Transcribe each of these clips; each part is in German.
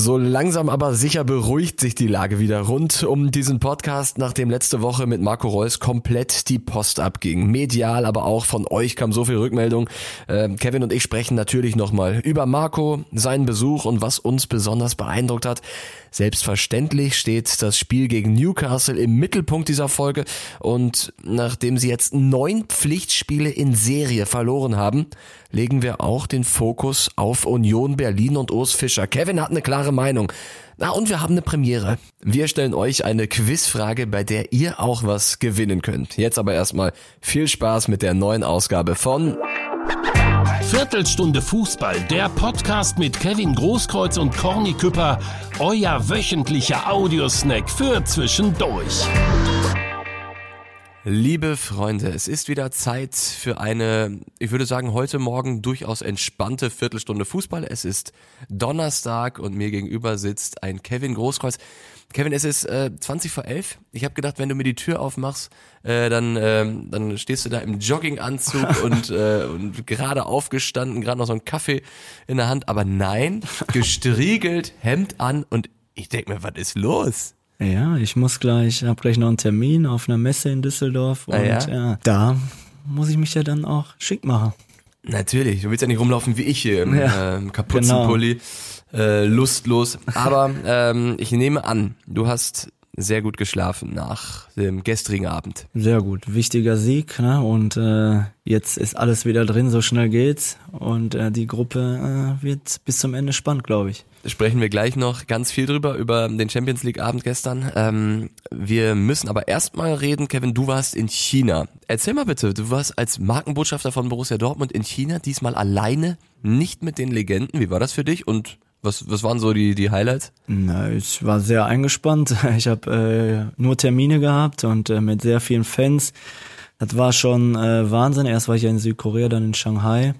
So langsam aber sicher beruhigt sich die Lage wieder rund um diesen Podcast, nachdem letzte Woche mit Marco Reus komplett die Post abging. Medial, aber auch von euch kam so viel Rückmeldung. Äh, Kevin und ich sprechen natürlich nochmal über Marco, seinen Besuch und was uns besonders beeindruckt hat. Selbstverständlich steht das Spiel gegen Newcastle im Mittelpunkt dieser Folge und nachdem sie jetzt neun Pflichtspiele in Serie verloren haben, legen wir auch den Fokus auf Union Berlin und Urs Fischer. Kevin hat eine klare Meinung. Na und wir haben eine Premiere. Wir stellen euch eine Quizfrage, bei der ihr auch was gewinnen könnt. Jetzt aber erstmal viel Spaß mit der neuen Ausgabe von Viertelstunde Fußball, der Podcast mit Kevin Großkreuz und Corny Küpper, euer wöchentlicher Audiosnack für zwischendurch. Liebe Freunde, es ist wieder Zeit für eine, ich würde sagen, heute Morgen durchaus entspannte Viertelstunde Fußball. Es ist Donnerstag und mir gegenüber sitzt ein Kevin Großkreuz. Kevin, es ist äh, 20 vor 11. Ich habe gedacht, wenn du mir die Tür aufmachst, äh, dann, äh, dann stehst du da im Jogginganzug und, äh, und gerade aufgestanden, gerade noch so ein Kaffee in der Hand. Aber nein, gestriegelt, Hemd an und ich denk mir, was ist los? Ja, ich muss gleich, habe gleich noch einen Termin auf einer Messe in Düsseldorf und Ah, ja? ja? da muss ich mich ja dann auch schick machen. Natürlich, du willst ja nicht rumlaufen wie ich hier im Ja, ähm, Kapuzenpulli, äh, lustlos. Aber ähm, ich nehme an, du hast sehr gut geschlafen nach dem gestrigen Abend. Sehr gut, wichtiger Sieg, ne? Und äh, jetzt ist alles wieder drin, so schnell geht's und äh, die Gruppe äh, wird bis zum Ende spannend, glaube ich. Sprechen wir gleich noch ganz viel drüber, über den Champions League Abend gestern. Ähm, wir müssen aber erstmal reden, Kevin, du warst in China. Erzähl mal bitte, du warst als Markenbotschafter von Borussia Dortmund in China, diesmal alleine, nicht mit den Legenden. Wie war das für dich und was, was waren so die, die Highlights? Na, ich war sehr eingespannt. Ich habe äh, nur Termine gehabt und äh, mit sehr vielen Fans. Das war schon äh, Wahnsinn. Erst war ich ja in Südkorea, dann in Shanghai.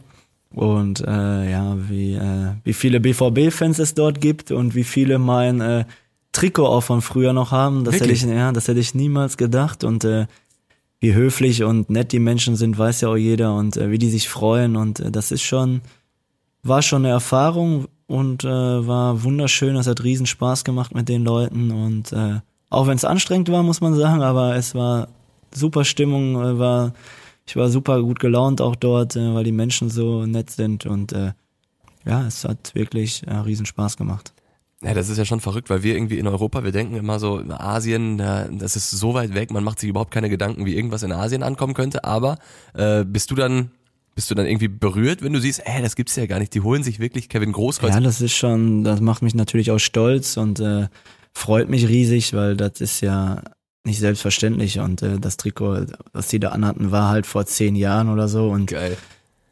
Und äh, ja, wie, äh, wie viele BVB-Fans es dort gibt und wie viele mein äh, Trikot auch von früher noch haben, das hätte ich, ja, das hätte ich niemals gedacht. Und äh, wie höflich und nett die Menschen sind, weiß ja auch jeder und äh, wie die sich freuen. Und äh, das ist schon, war schon eine Erfahrung und äh, war wunderschön. Es hat riesen Spaß gemacht mit den Leuten und äh, auch wenn es anstrengend war, muss man sagen, aber es war super Stimmung, äh, war ich war super gut gelaunt auch dort, äh, weil die Menschen so nett sind und äh, ja, es hat wirklich äh, riesen Spaß gemacht. Ja, das ist ja schon verrückt, weil wir irgendwie in Europa, wir denken immer so, Asien, da- das ist so weit weg, man macht sich überhaupt keine Gedanken, wie irgendwas in Asien ankommen könnte, aber äh, bist du dann bist du dann irgendwie berührt, wenn du siehst, ey, das gibt's ja gar nicht, die holen sich wirklich Kevin Großkreuz. Ja, das ist schon, das macht mich natürlich auch stolz und äh, freut mich riesig, weil das ist ja nicht selbstverständlich und äh, das Trikot, was die da anhatten, war halt vor zehn Jahren oder so und Geil.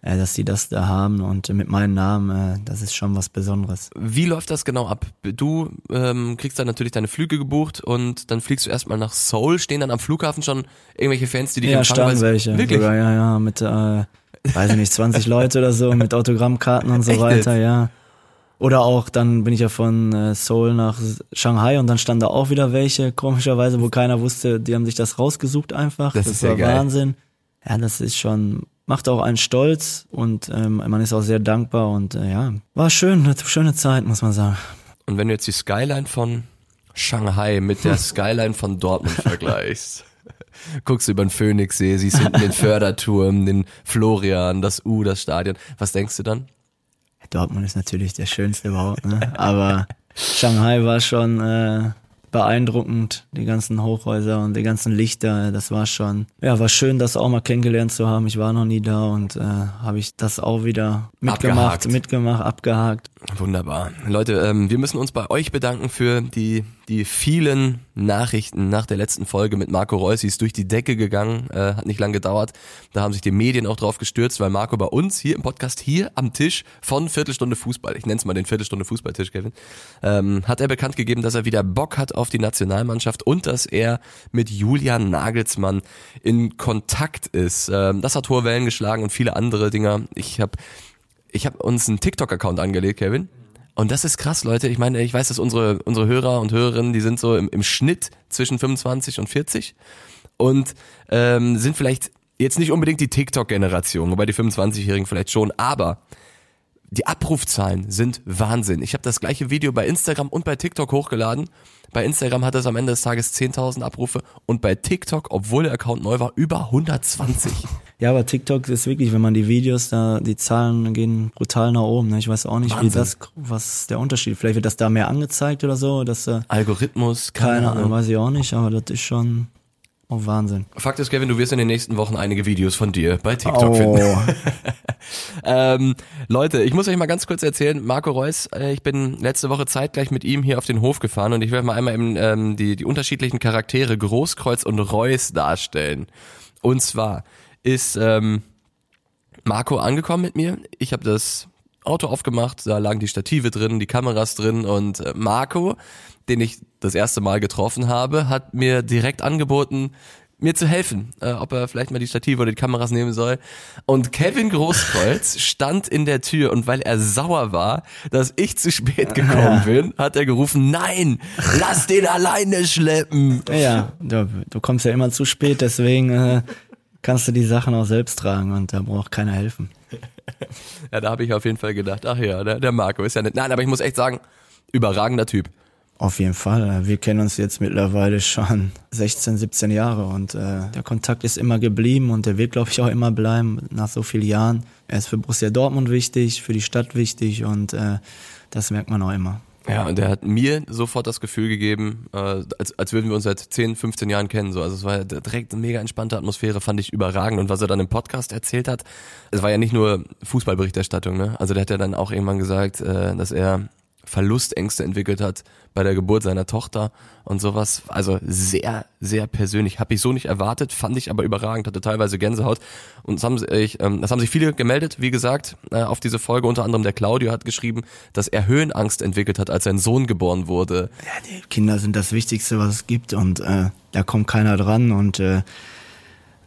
äh, dass die das da haben und äh, mit meinem Namen, äh, das ist schon was Besonderes. Wie läuft das genau ab? Du ähm, kriegst dann natürlich deine Flüge gebucht und dann fliegst du erstmal nach Seoul, stehen dann am Flughafen schon irgendwelche Fans, die dich Ja, empfangen, standen welche. Wirklich? Sogar, ja, ja, mit, äh, weiß ich nicht, 20 Leute oder so, mit Autogrammkarten und so Echt weiter, jetzt? ja. Oder auch, dann bin ich ja von äh, Seoul nach Shanghai und dann standen da auch wieder welche, komischerweise, wo keiner wusste, die haben sich das rausgesucht einfach. Das Das, ist ja war geil. Wahnsinn. Ja, das ist schon, macht auch einen stolz und ähm, man ist auch sehr dankbar und äh, ja, war schön, eine schöne Zeit, muss man sagen. Und wenn du jetzt die Skyline von Shanghai mit der Skyline von Dortmund vergleichst, guckst du über den Phoenixsee, siehst hinten den Förderturm, den Florian, das U, das Stadion. Was denkst du dann? Dortmund ist natürlich der schönste überhaupt, ne? aber Shanghai war schon äh, beeindruckend, die ganzen Hochhäuser und die ganzen Lichter, das war schon, ja, war schön, das auch mal kennengelernt zu haben. Ich war noch nie da und äh, habe ich das auch wieder mitgemacht, Abgehakt. mitgemacht, abgehakt. Wunderbar. Leute, ähm, wir müssen uns bei euch bedanken für die, die vielen Nachrichten nach der letzten Folge mit Marco Reus. Sie ist durch die Decke gegangen, äh, hat nicht lange gedauert. Da haben sich die Medien auch drauf gestürzt, weil Marco bei uns hier im Podcast, hier am Tisch von Viertelstunde Fußball, ich nenne es mal den Viertelstunde Fußballtisch, Kevin, ähm, hat er bekannt gegeben, dass er wieder Bock hat auf die Nationalmannschaft und dass er mit Julian Nagelsmann in Kontakt ist. Ähm, das hat hohe Wellen geschlagen und viele andere Dinger. Ich habe ich habe uns einen TikTok-Account angelegt, Kevin. Und das ist krass, Leute. Ich meine, ich weiß, dass unsere, unsere Hörer und Hörerinnen, die sind so im, im Schnitt zwischen 25 und 40 und ähm, sind vielleicht jetzt nicht unbedingt die TikTok-Generation, wobei die 25-Jährigen vielleicht schon, aber die Abrufzahlen sind Wahnsinn. Ich habe das gleiche Video bei Instagram und bei TikTok hochgeladen. Bei Instagram hat es am Ende des Tages 10.000 Abrufe und bei TikTok, obwohl der Account neu war, über 120. Ja, aber TikTok ist wirklich, wenn man die Videos da, die Zahlen gehen brutal nach oben. Ne? Ich weiß auch nicht, Wahnsinn. wie das, was der Unterschied. Vielleicht wird das da mehr angezeigt oder so, dass äh, Algorithmus, keine Ahnung, weiß ich auch nicht, aber das ist schon oh, Wahnsinn. Fakt ist, Kevin, du wirst in den nächsten Wochen einige Videos von dir bei TikTok Oh. finden. Ähm, Leute, ich muss euch mal ganz kurz erzählen, Marco Reus, äh, ich bin letzte Woche zeitgleich mit ihm hier auf den Hof gefahren und ich werde mal einmal eben, ähm, die, die unterschiedlichen Charaktere Großkreuz und Reus darstellen. Und zwar ist ähm, Marco angekommen mit mir, ich habe das Auto aufgemacht, da lagen die Stative drin, die Kameras drin und äh, Marco, den ich das erste Mal getroffen habe, hat mir direkt angeboten, mir zu helfen, äh, ob er vielleicht mal die Stative oder die Kameras nehmen soll. Und Kevin Großkreuz stand in der Tür und weil er sauer war, dass ich zu spät gekommen bin, hat er gerufen, nein, lass den alleine schleppen. Ja, ja, du, du kommst ja immer zu spät, deswegen äh, kannst du die Sachen auch selbst tragen und da braucht keiner helfen. Ja, da habe ich auf jeden Fall gedacht, ach ja, der, der Marco ist ja nett. Nein, aber ich muss echt sagen, überragender Typ. Auf jeden Fall. Wir kennen uns jetzt mittlerweile schon 16, 17 Jahre und äh, der Kontakt ist immer geblieben und der wird, glaube ich, auch immer bleiben nach so vielen Jahren. Er ist für Borussia Dortmund wichtig, für die Stadt wichtig und äh, das merkt man auch immer. Ja, und der hat mir sofort das Gefühl gegeben, äh, als, als würden wir uns seit 10, 15 Jahren kennen. So. Also es war direkt eine mega entspannte Atmosphäre, fand ich überragend. Und was er dann im Podcast erzählt hat, es war ja nicht nur Fußballberichterstattung, ne? Also der hat ja dann auch irgendwann gesagt, äh, dass er Verlustängste entwickelt hat bei der Geburt seiner Tochter und sowas. Also sehr, sehr persönlich. Habe ich so nicht erwartet, fand ich aber überragend, hatte teilweise Gänsehaut. Und das haben, sich, ähm, das haben sich viele gemeldet, wie gesagt, äh, auf diese Folge. Unter anderem der Claudio hat geschrieben, dass er Höhenangst entwickelt hat, als sein Sohn geboren wurde. Ja, die Kinder sind das Wichtigste, was es gibt und äh, da kommt keiner dran und äh,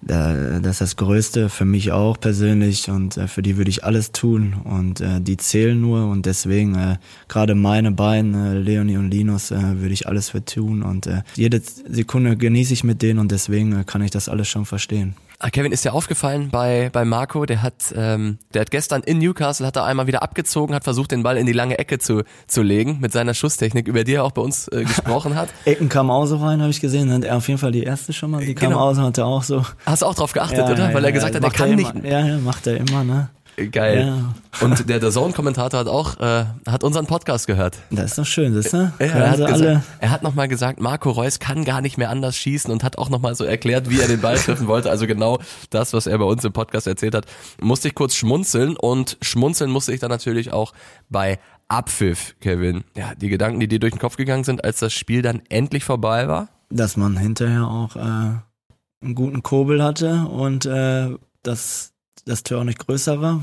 das ist das Größte für mich auch persönlich und äh, für die würde ich alles tun und äh, die zählen nur und deswegen äh, gerade meine beiden, Leonie und Linus, würde ich alles für tun und jede Sekunde genieße ich mit denen und deswegen kann ich das alles schon verstehen. Ah, Kevin, ist dir aufgefallen bei, bei Marco, der hat, ähm, der hat gestern in Newcastle, hat er einmal wieder abgezogen, hat versucht, den Ball in die lange Ecke zu, zu legen mit seiner Schusstechnik, über die er auch bei uns äh, gesprochen hat. Ecken kam auch so rein, habe ich gesehen. Und er auf jeden Fall die erste schon mal, die kam Genau. aus und hat er auch so. Hast du auch drauf geachtet, oder? Weil er gesagt hat, er kann nicht. immer, Ja, ja, macht er immer, ne? Geil. Ja. Und der, der Zone-Kommentator hat auch, äh, hat unseren Podcast gehört. Das ist doch schön, das, ne? Ja, er, hat alle. er hat nochmal gesagt, Marco Reus kann gar nicht mehr anders schießen und hat auch nochmal so erklärt, wie er den Ball treffen wollte. Also genau das, was er bei uns im Podcast erzählt hat. Musste ich kurz schmunzeln und schmunzeln musste ich dann natürlich auch bei Abpfiff, Kevin. Ja, die Gedanken, die dir durch den Kopf gegangen sind, als das Spiel dann endlich vorbei war. Dass man hinterher auch äh, einen guten Kobel hatte und äh, dass das Tor auch nicht größer war.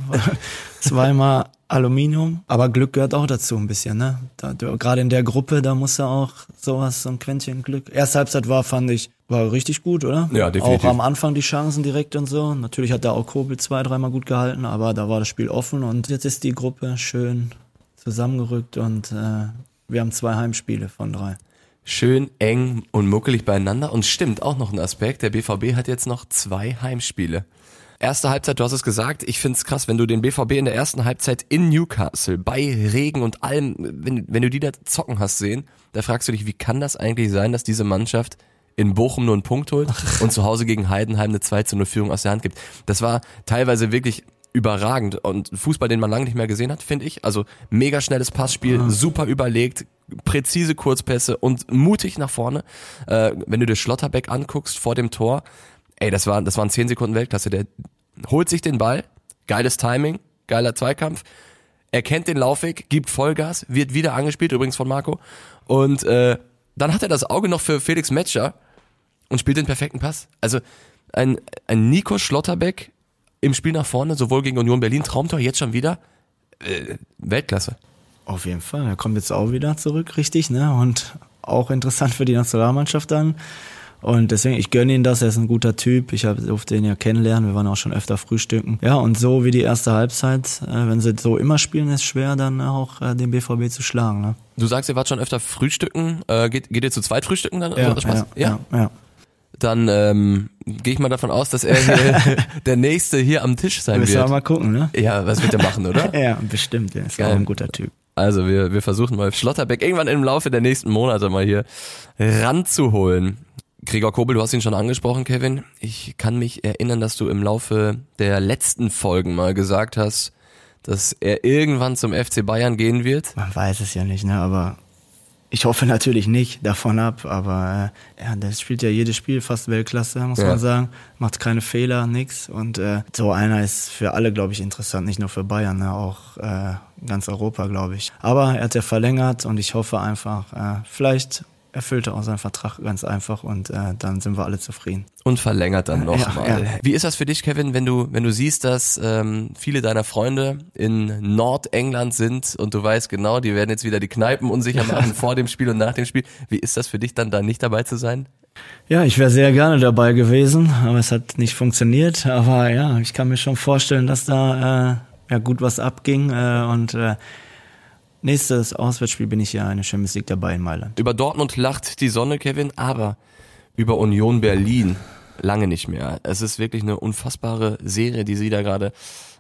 Zweimal Aluminium. Aber Glück gehört auch dazu ein bisschen, ne? Da, Gerade in der Gruppe, da muss er auch sowas, so ein Quäntchen Glück. Erste Halbzeit war, fand ich, war richtig gut, oder? Ja, definitiv. Auch am Anfang die Chancen direkt und so. Natürlich hat da auch Kobel zwei, dreimal gut gehalten, aber da war das Spiel offen und jetzt ist die Gruppe schön zusammengerückt und äh, wir haben zwei Heimspiele von drei. Schön eng und muckelig beieinander. Und stimmt, auch noch ein Aspekt. Der BVB hat jetzt noch zwei Heimspiele. Erste Halbzeit, du hast es gesagt, ich find's krass, wenn du den BVB in der ersten Halbzeit in Newcastle bei Regen und allem, wenn, wenn du die da zocken hast sehen, da fragst du dich, wie kann das eigentlich sein, dass diese Mannschaft in Bochum nur einen Punkt holt und zu Hause gegen Heidenheim eine 2 zu 0 Führung aus der Hand gibt. Das war teilweise wirklich überragend und Fußball, den man lange nicht mehr gesehen hat, finde ich. Also mega schnelles Passspiel, super überlegt, präzise Kurzpässe und mutig nach vorne. Äh, wenn du dir Schlotterbeck anguckst vor dem Tor, ey, das war das waren 10 Sekunden Weltklasse. Der holt sich den Ball, geiles Timing, geiler Zweikampf, erkennt den Laufweg, gibt Vollgas, wird wieder angespielt, übrigens von Marco. Und äh, dann hat er das Auge noch für Felix Metscher und spielt den perfekten Pass. Also ein, ein Nico Schlotterbeck im Spiel nach vorne, sowohl gegen Union Berlin, Traumtor, jetzt schon wieder. Äh, Weltklasse. Auf jeden Fall. Er kommt jetzt auch wieder zurück, richtig, ne? Und auch interessant für die Nationalmannschaft dann. Und deswegen, ich gönne ihn das, er ist ein guter Typ. Ich habe durfte ihn ja kennenlernen, wir waren auch schon öfter frühstücken. Ja, und so wie die erste Halbzeit, äh, wenn sie so immer spielen, ist schwer, dann auch äh, den BVB zu schlagen. Ne? Du sagst, ihr wart schon öfter frühstücken. Äh, geht, geht ihr zu zweit frühstücken dann? Also, Spaß? ja, ja, ja. dann ähm, gehe ich mal davon aus, dass er hier der Nächste hier am Tisch sein Müssen wir wird. mal gucken, ne? Ja, was wird er machen, oder? Ja, bestimmt. Der ist Geil. auch ein guter Typ. Also wir, wir versuchen mal Schlotterbeck irgendwann im Laufe der nächsten Monate mal hier ranzuholen. Gregor Kobel, du hast ihn schon angesprochen, Kevin. Ich kann mich erinnern, dass du im Laufe der letzten Folgen mal gesagt hast, dass er irgendwann zum FC Bayern gehen wird. Man weiß es ja nicht, ne? Aber ich hoffe natürlich nicht davon ab. Aber äh, ja, der spielt ja jedes Spiel fast Weltklasse, muss Ja. man sagen. Macht keine Fehler, nix. Und äh, so einer ist für alle, glaube ich, interessant, nicht nur für Bayern, ne? auch äh, ganz Europa, glaube ich. Aber er hat ja verlängert und ich hoffe einfach, äh, vielleicht erfüllt er auch seinen Vertrag ganz einfach und äh, dann sind wir alle zufrieden. Und verlängert dann nochmal. Ja, ja. Wie ist das für dich, Kevin, wenn du, wenn du siehst, dass ähm, viele deiner Freunde in Nordengland sind und du weißt genau, die werden jetzt wieder die Kneipen unsicher machen vor dem Spiel und nach dem Spiel. Wie ist das für dich dann da nicht dabei zu sein? Ja, ich wäre sehr gerne dabei gewesen, aber es hat nicht funktioniert. Aber ja, ich kann mir schon vorstellen, dass da äh, ja gut was abging. Äh, und äh, nächstes Auswärtsspiel bin ich ja in der Champions League dabei in Mailand. Über Dortmund lacht die Sonne, Kevin, aber über Union Berlin lange nicht mehr. Es ist wirklich eine unfassbare Serie, die sie da gerade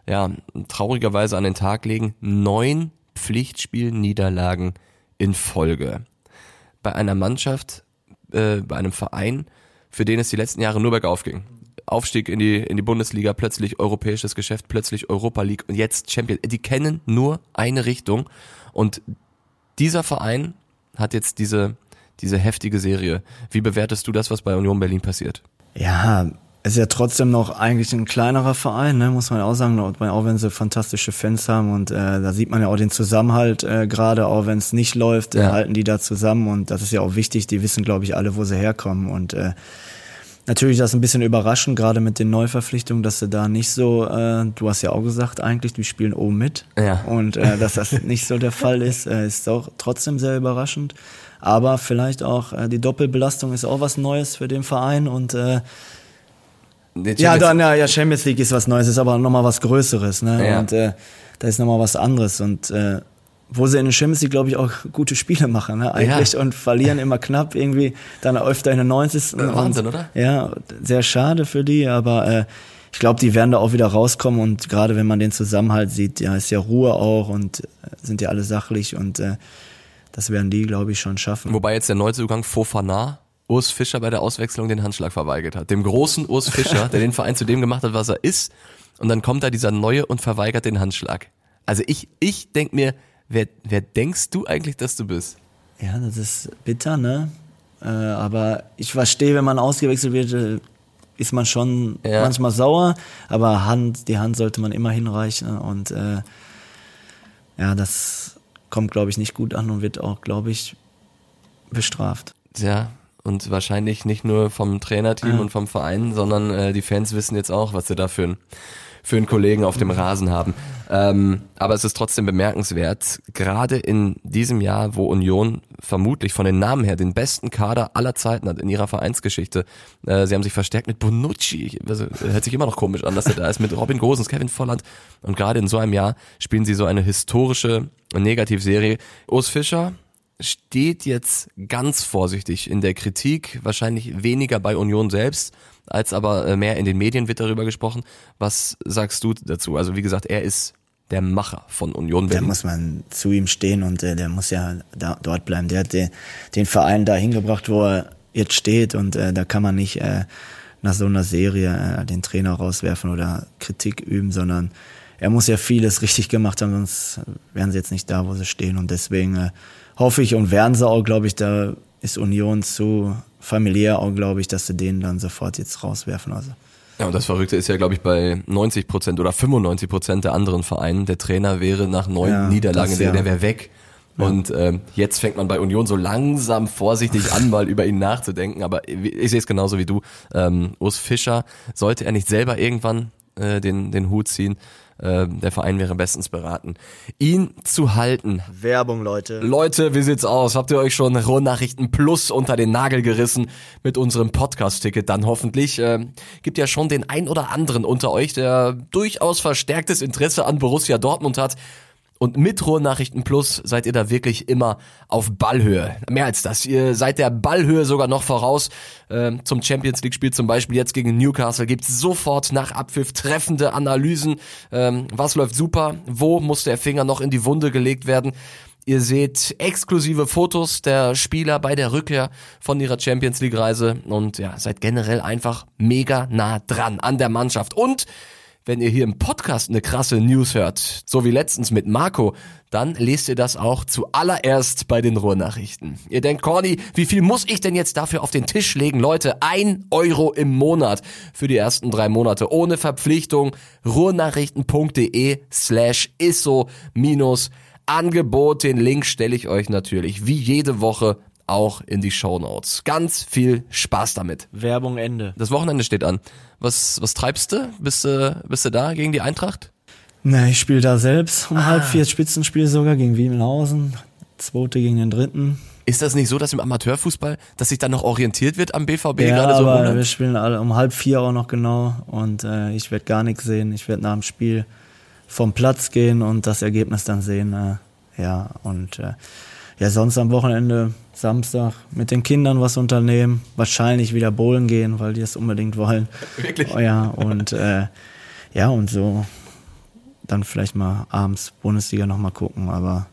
ja traurigerweise an den Tag legen. Neun Pflichtspielniederlagen in Folge. Bei einer Mannschaft, äh, bei einem Verein, für den es die letzten Jahre nur bergauf ging. Aufstieg in die, in die Bundesliga, plötzlich europäisches Geschäft, plötzlich Europa League und jetzt Champions. Die kennen nur eine Richtung und dieser Verein hat jetzt diese, diese heftige Serie. Wie bewertest du das, was bei Union Berlin passiert? Ja, es ist ja trotzdem noch eigentlich ein kleinerer Verein, ne, muss man ja auch sagen, auch wenn sie fantastische Fans haben und äh, da sieht man ja auch den Zusammenhalt, äh, gerade auch wenn es nicht läuft, Ja. halten die da zusammen und das ist ja auch wichtig, die wissen, glaube ich, alle, wo sie herkommen und äh, Natürlich ist das ein bisschen überraschend, gerade mit den Neuverpflichtungen, dass sie da nicht so, äh, du hast ja auch gesagt eigentlich, die spielen oben mit. Ja. Und äh, dass das nicht so der Fall ist, äh, ist auch trotzdem sehr überraschend. Aber vielleicht auch äh, die Doppelbelastung ist auch was Neues für den Verein und äh, ja, dann ja, ja, Champions League ist was Neues, ist aber nochmal was Größeres, ne? Ja. Und äh, da ist nochmal was anderes. Und äh, wo sie in der Champions League, glaube ich, auch gute Spiele machen, ne? Eigentlich und verlieren immer knapp irgendwie, dann öfter in der 90. Wahnsinn, und, oder? Ja, sehr schade für die, aber äh, ich glaube, die werden da auch wieder rauskommen und gerade wenn man den Zusammenhalt sieht, ja, ist ja Ruhe auch und äh, sind ja alle sachlich und äh, das werden die, glaube ich, schon schaffen. Wobei jetzt der Neuzugang Fofana Urs Fischer bei der Auswechslung den Handschlag verweigert hat. Dem großen Urs Fischer, der den Verein zu dem gemacht hat, was er ist. Und dann kommt da dieser Neue und verweigert den Handschlag. Also ich, ich denk mir, wer, wer denkst du eigentlich, dass du bist? Ja, das ist bitter, ne? Äh, aber ich verstehe, wenn man ausgewechselt wird, äh, ist man schon Ja. manchmal sauer, aber Hand, die Hand sollte man immer hinreichen und äh, ja, das kommt, glaube ich, nicht gut an und wird auch, glaube ich, bestraft. Ja, und wahrscheinlich nicht nur vom Trainerteam Ja. und vom Verein, sondern äh, die Fans wissen jetzt auch, was sie da für, ein, für einen Kollegen auf dem Rasen haben. Ähm, aber es ist trotzdem bemerkenswert, gerade in diesem Jahr, wo Union vermutlich von den Namen her den besten Kader aller Zeiten hat in ihrer Vereinsgeschichte. Äh, sie haben sich verstärkt mit Bonucci, also, hört sich immer noch komisch an, dass er da ist, mit Robin Gosens, Kevin Volland. Und gerade in so einem Jahr spielen sie so eine historische Negativserie. Urs Fischer, steht jetzt ganz vorsichtig in der Kritik, wahrscheinlich weniger bei Union selbst, als aber äh, mehr in den Medien wird darüber gesprochen. Was sagst du dazu? Also wie gesagt, er ist der Macher von Union Da Berlin. muss man zu ihm stehen und äh, der muss ja da, dort bleiben. Der hat den, den Verein da hingebracht, wo er jetzt steht und äh, da kann man nicht äh, nach so einer Serie äh, den Trainer rauswerfen oder Kritik üben, sondern er muss ja vieles richtig gemacht haben, sonst wären sie jetzt nicht da, wo sie stehen und deswegen äh, hoffe ich und werden sie auch, glaube ich, da ist Union zu familiär auch, glaube ich, dass sie den dann sofort jetzt rauswerfen. Also Ja, und das Verrückte ist ja, glaube ich, bei 90 Prozent oder 95 Prozent der anderen Vereinen, der Trainer wäre nach neun Ja, Niederlagen, das der, ja. der wäre weg. Und ähm, jetzt fängt man bei Union so langsam vorsichtig an, mal über ihn nachzudenken. Aber ich ich sehe es genauso wie du. Ähm, Urs Fischer, sollte er nicht selber irgendwann äh, den, den Hut ziehen, äh, der Verein wäre bestens beraten, ihn zu halten. Werbung, Leute. Leute, wie sieht's aus? Habt ihr euch schon Rohnachrichten Plus unter den Nagel gerissen mit unserem Podcast-Ticket? Dann hoffentlich. Ähm, gibt ja schon den ein oder anderen unter euch, der durchaus verstärktes Interesse an Borussia Dortmund hat. Und mit Ruhrnachrichten Plus seid ihr da wirklich immer auf Ballhöhe. Mehr als das. Ihr seid der Ballhöhe sogar noch voraus. Ähm, zum Champions League Spiel zum Beispiel jetzt gegen Newcastle gibt's sofort nach Abpfiff treffende Analysen. Ähm, was läuft super? Wo muss der Finger noch in die Wunde gelegt werden? Ihr seht exklusive Fotos der Spieler bei der Rückkehr von ihrer Champions League Reise und ja, seid generell einfach mega nah dran an der Mannschaft. Und wenn ihr hier im Podcast eine krasse News hört, so wie letztens mit Marco, dann lest ihr das auch zuallererst bei den Ruhrnachrichten. Ihr denkt, Corny, wie viel muss ich denn jetzt dafür auf den Tisch legen? Leute, ein Euro im Monat für die ersten drei Monate ohne Verpflichtung. Ruhrnachrichten.de slash isso minus Angebot. Den Link stelle ich euch natürlich wie jede Woche auch in die Show Notes. Ganz viel Spaß damit. Werbung Ende. Das Wochenende steht an. Was, was treibst du? Bist du, bist du da gegen die Eintracht? Ne, ich spiele da selbst um ah. halb vier Spitzenspiel sogar gegen Wiemelhausen. Zweite gegen den dritten. Ist das nicht so, dass im Amateurfußball, dass sich dann noch orientiert wird am BVB ja, gerade so? Aber wir spielen alle um halb vier auch noch genau und äh, ich werde gar nichts sehen. Ich werde nach dem Spiel vom Platz gehen und das Ergebnis dann sehen. Äh, ja, und äh, ja, sonst am Wochenende, Samstag, mit den Kindern was unternehmen, wahrscheinlich wieder bowlen gehen, weil die es unbedingt wollen. Wirklich? Oh, ja, und äh, ja, und so dann vielleicht mal abends Bundesliga nochmal gucken, aber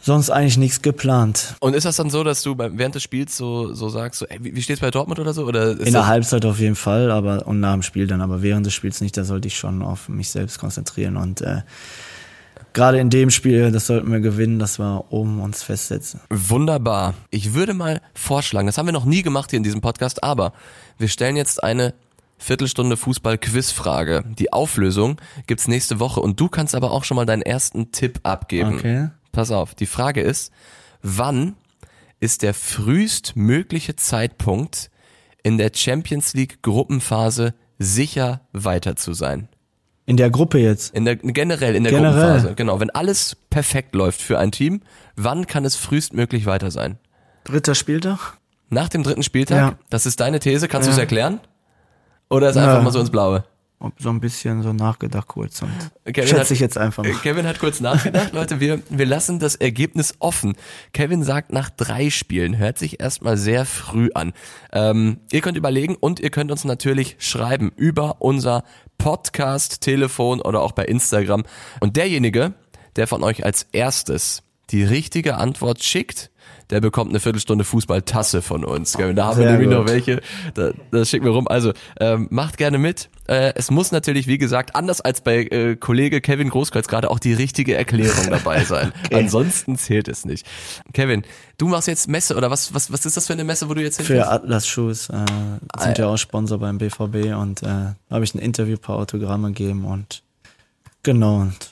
sonst eigentlich nichts geplant. Und ist das dann so, dass du während des Spiels so, so sagst, so, ey, wie steht's bei Dortmund oder so? Oder In der Halbzeit auf jeden Fall, aber und nach dem Spiel dann, aber während des Spiels nicht, da sollte ich schon auf mich selbst konzentrieren und äh, gerade in dem Spiel, das sollten wir gewinnen, dass wir oben uns festsetzen. Wunderbar. Ich würde mal vorschlagen, das haben wir noch nie gemacht hier in diesem Podcast, aber wir stellen jetzt eine Viertelstunde Fußball-Quizfrage. Die Auflösung gibt's nächste Woche und du kannst aber auch schon mal deinen ersten Tipp abgeben. Okay. Pass auf, die Frage ist, wann ist der frühestmögliche Zeitpunkt in der Champions League Gruppenphase sicher weiter zu sein? In der Gruppe jetzt? In der, generell in der generell. Gruppenphase, genau. Wenn alles perfekt läuft für ein Team, wann kann es frühestmöglich weiter sein? Dritter Spieltag? Nach dem dritten Spieltag? Ja. Das ist deine These, kannst ja. du es erklären? Oder ist ja. einfach mal so ins Blaue? So ein bisschen so nachgedacht kurz und Kevin schätze hat, ich jetzt einfach mal. Kevin hat kurz nachgedacht, Leute, wir, wir lassen das Ergebnis offen. Kevin sagt nach drei Spielen, hört sich erstmal sehr früh an. Ähm, ihr könnt überlegen und ihr könnt uns natürlich schreiben über unser Podcast, Telefon oder auch bei Instagram. Und derjenige, der von euch als erstes die richtige Antwort schickt, der bekommt eine Viertelstunde Fußballtasse von uns. Da haben Sehr wir nämlich gut. noch welche. Da, das schicken wir rum. Also ähm, macht gerne mit. Äh, es muss natürlich, wie gesagt, anders als bei äh, Kollege Kevin Großkreuz gerade auch die richtige Erklärung dabei sein. okay. Ansonsten zählt es nicht. Kevin, du machst jetzt Messe oder was? Was, was ist das für eine Messe, wo du jetzt hinfährst? Für Atlas Shoes äh, sind ja auch Sponsor beim BVB und äh, habe ich ein Interview paar Autogramme gegeben und genau und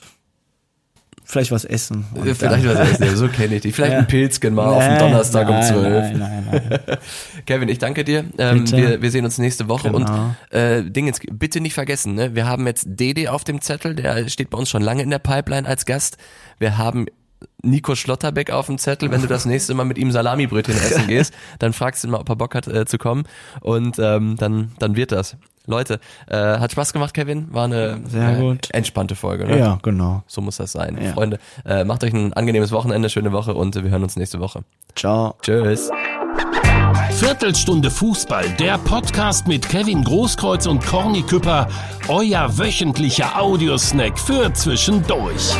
vielleicht was essen. Vielleicht was essen, so kenne ich dich. Vielleicht ja. ein Pilzchen mal nee, auf dem Donnerstag nein, um 12. Nein, nein, nein. Kevin, ich danke dir. Ähm, wir, wir sehen uns nächste Woche. Genau. Und äh, Dingens, bitte nicht vergessen, ne? wir haben jetzt Dede auf dem Zettel, der steht bei uns schon lange in der Pipeline als Gast. Wir haben Nico Schlotterbeck auf dem Zettel, wenn du das nächste Mal mit ihm Salamibrötchen essen gehst, dann fragst du ihn mal, ob er Bock hat äh, zu kommen und ähm, dann, dann wird das. Leute, äh, hat Spaß gemacht, Kevin. War eine Sehr äh, entspannte Folge. Ne? Ja, genau. So muss das sein. Ja. Freunde, äh, macht euch ein angenehmes Wochenende, schöne Woche und wir hören uns nächste Woche. Ciao. Tschüss. Viertelstunde Fußball, der Podcast mit Kevin Großkreuz und Corny Küpper, euer wöchentlicher Audiosnack für zwischendurch.